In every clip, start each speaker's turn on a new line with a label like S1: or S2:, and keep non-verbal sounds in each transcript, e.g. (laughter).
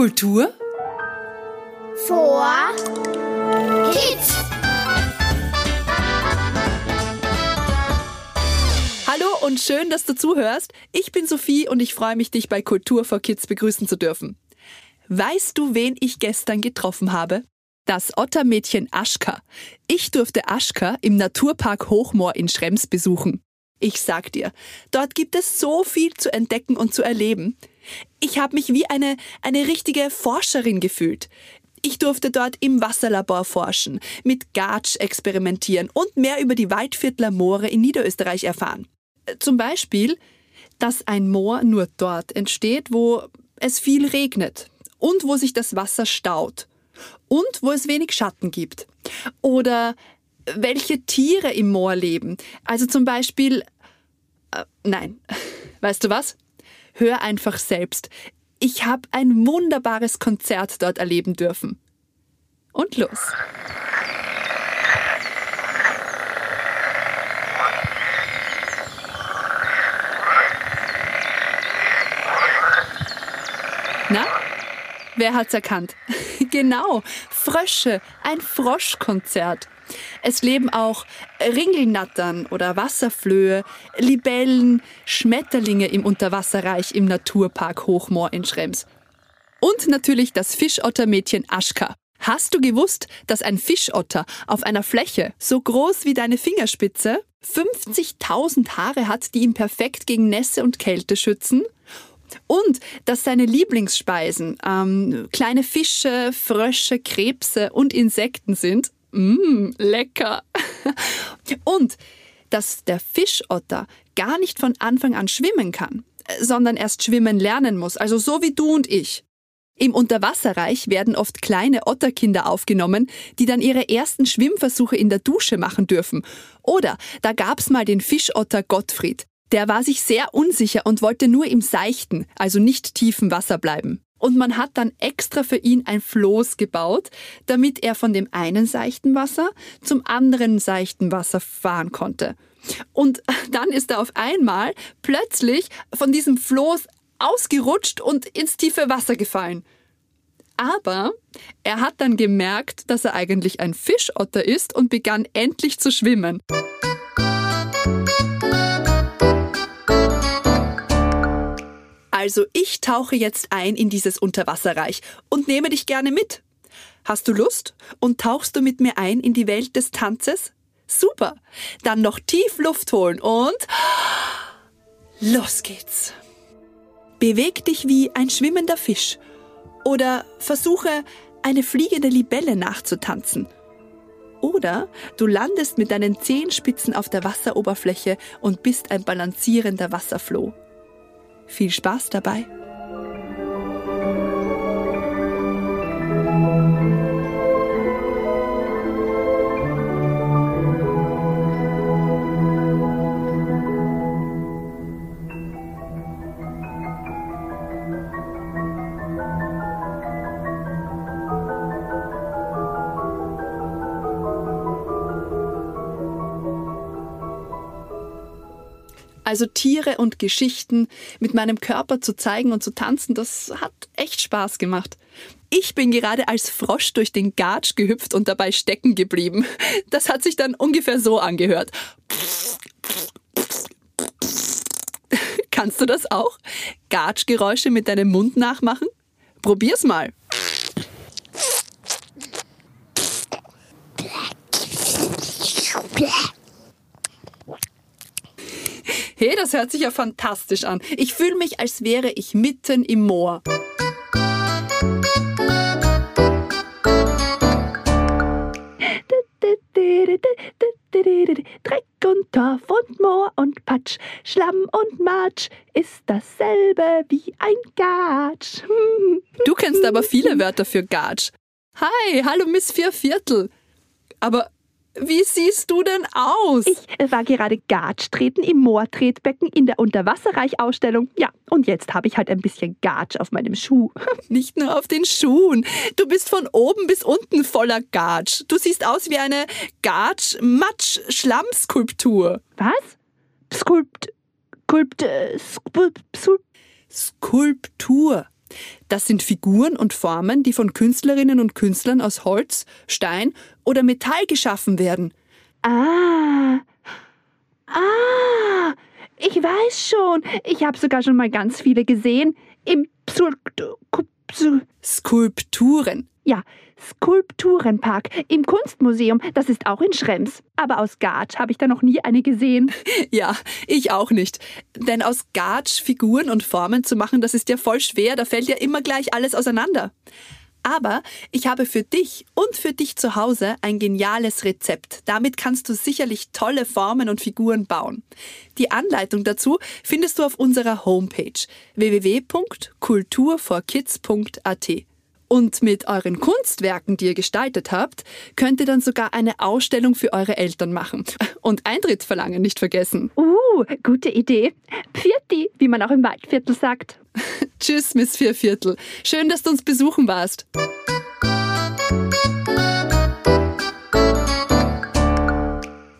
S1: Kultur
S2: vor Kids.
S1: Hallo und schön, dass du zuhörst. Ich bin Sophie und ich freue mich, dich bei Kultur for Kids begrüßen zu dürfen. Weißt du, wen ich gestern getroffen habe? Das Ottermädchen Aschka. Ich durfte Aschka im Naturpark Hochmoor in Schrems besuchen. Ich sag dir, dort gibt es so viel zu entdecken und zu erleben. Ich habe mich wie eine, eine richtige Forscherin gefühlt. Ich durfte dort im Wasserlabor forschen, mit Gatsch experimentieren und mehr über die Waldviertler Moore in Niederösterreich erfahren. Zum Beispiel, dass ein Moor nur dort entsteht, wo es viel regnet und wo sich das Wasser staut und wo es wenig Schatten gibt. Oder welche Tiere im Moor leben. Also zum Beispiel. Äh, nein, (laughs) weißt du was? Hör einfach selbst. Ich habe ein wunderbares Konzert dort erleben dürfen. Und los. Na? Wer hat's erkannt? (laughs) genau, Frösche, ein Froschkonzert. Es leben auch Ringelnattern oder Wasserflöhe, Libellen, Schmetterlinge im Unterwasserreich im Naturpark Hochmoor in Schrems. Und natürlich das Fischottermädchen Aschka. Hast du gewusst, dass ein Fischotter auf einer Fläche so groß wie deine Fingerspitze 50.000 Haare hat, die ihn perfekt gegen Nässe und Kälte schützen? Und dass seine Lieblingsspeisen ähm, kleine Fische, Frösche, Krebse und Insekten sind? Mmm, lecker. (laughs) Und dass der Fischotter gar nicht von Anfang an schwimmen kann, sondern erst schwimmen lernen muss, also so wie du und ich. Im Unterwasserreich werden oft kleine Otterkinder aufgenommen, die dann ihre ersten Schwimmversuche in der Dusche machen dürfen. Oder da gab's mal den Fischotter Gottfried. Der war sich sehr unsicher und wollte nur im seichten, also nicht tiefen Wasser bleiben. Und man hat dann extra für ihn ein Floß gebaut, damit er von dem einen seichten Wasser zum anderen seichten Wasser fahren konnte. Und dann ist er auf einmal plötzlich von diesem Floß ausgerutscht und ins tiefe Wasser gefallen. Aber er hat dann gemerkt, dass er eigentlich ein Fischotter ist und begann endlich zu schwimmen. Also ich tauche jetzt ein in dieses Unterwasserreich und nehme dich gerne mit. Hast du Lust? Und tauchst du mit mir ein in die Welt des Tanzes? Super. Dann noch tief Luft holen und los geht's. Beweg dich wie ein schwimmender Fisch oder versuche eine fliegende Libelle nachzutanzen. Oder du landest mit deinen Zehenspitzen auf der Wasseroberfläche und bist ein balancierender Wasserfloh. Viel Spaß dabei! Also Tiere und Geschichten mit meinem Körper zu zeigen und zu tanzen, das hat echt Spaß gemacht. Ich bin gerade als Frosch durch den Gatsch gehüpft und dabei stecken geblieben. Das hat sich dann ungefähr so angehört. Kannst du das auch? Gatschgeräusche mit deinem Mund nachmachen? Probier's mal. Hey, das hört sich ja fantastisch an. Ich fühle mich, als wäre ich mitten im Moor. Dreck und Torf und Moor und Patsch, Schlamm und Matsch ist dasselbe wie ein Gatsch. (laughs) Du kennst aber viele Wörter für Gatsch. Hi, hallo Miss Vierviertel. Aber wie siehst du denn aus?
S3: Ich war gerade Gatsch treten im Moortretbecken in der Unterwasserreich-Ausstellung. Ja, und jetzt habe ich halt ein bisschen Gatsch auf meinem Schuh. (laughs)
S1: Nicht nur auf den Schuhen. Du bist von oben bis unten voller Gatsch. Du siehst aus wie eine Gatsch-Matsch-Schlammskulptur.
S3: Was? Skulpt. Skulpt. Skulpt.
S1: Skulptur. Das sind Figuren und Formen, die von Künstlerinnen und Künstlern aus Holz, Stein oder Metall geschaffen werden.
S3: Ah. Ah. Ich weiß schon. Ich habe sogar schon mal ganz viele gesehen. Im Psul
S1: Skulpturen.
S3: Ja, Skulpturenpark im Kunstmuseum. Das ist auch in Schrems. Aber aus Gatsch habe ich da noch nie eine gesehen. (laughs)
S1: Ja, ich auch nicht. Denn aus Gatsch Figuren und Formen zu machen, das ist ja voll schwer. Da fällt ja immer gleich alles auseinander. Aber ich habe für dich und für dich zu Hause ein geniales Rezept. Damit kannst du sicherlich tolle Formen und Figuren bauen. Die Anleitung dazu findest du auf unserer Homepage www.kulturforkids.at. Und mit euren Kunstwerken, die ihr gestaltet habt, könnt ihr dann sogar eine Ausstellung für eure Eltern machen. Und Eintritt verlangen nicht vergessen.
S3: Uh, gute Idee. Pfirti, wie man auch im Waldviertel sagt. (laughs)
S1: Tschüss, Miss Vierviertel. Schön, dass du uns besuchen warst.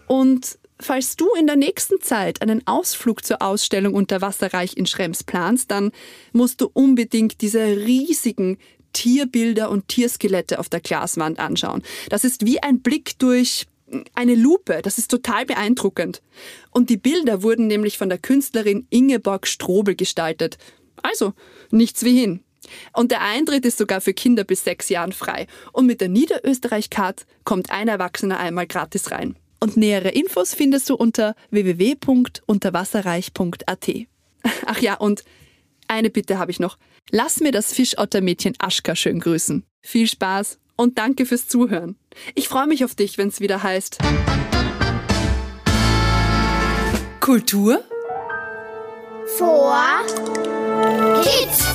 S1: Und falls du in der nächsten Zeit einen Ausflug zur Ausstellung Unterwasserreich in Schrems planst, dann musst du unbedingt diese riesigen Tierbilder und Tierskelette auf der Glaswand anschauen. Das ist wie ein Blick durch eine Lupe. Das ist total beeindruckend. Und die Bilder wurden nämlich von der Künstlerin Ingeborg Strobel gestaltet. Also, nichts wie hin. Und der Eintritt ist sogar für Kinder bis sechs Jahren frei. Und mit der Niederösterreich-Card kommt ein Erwachsener einmal gratis rein. Und nähere Infos findest du unter www.unterwasserreich.at. (laughs) Ach ja, und eine Bitte habe ich noch. Lass mir das Fischottermädchen Aschka schön grüßen. Viel Spaß und danke fürs Zuhören. Ich freue mich auf dich, wenn es wieder heißt. Kultur
S2: Vor Kids.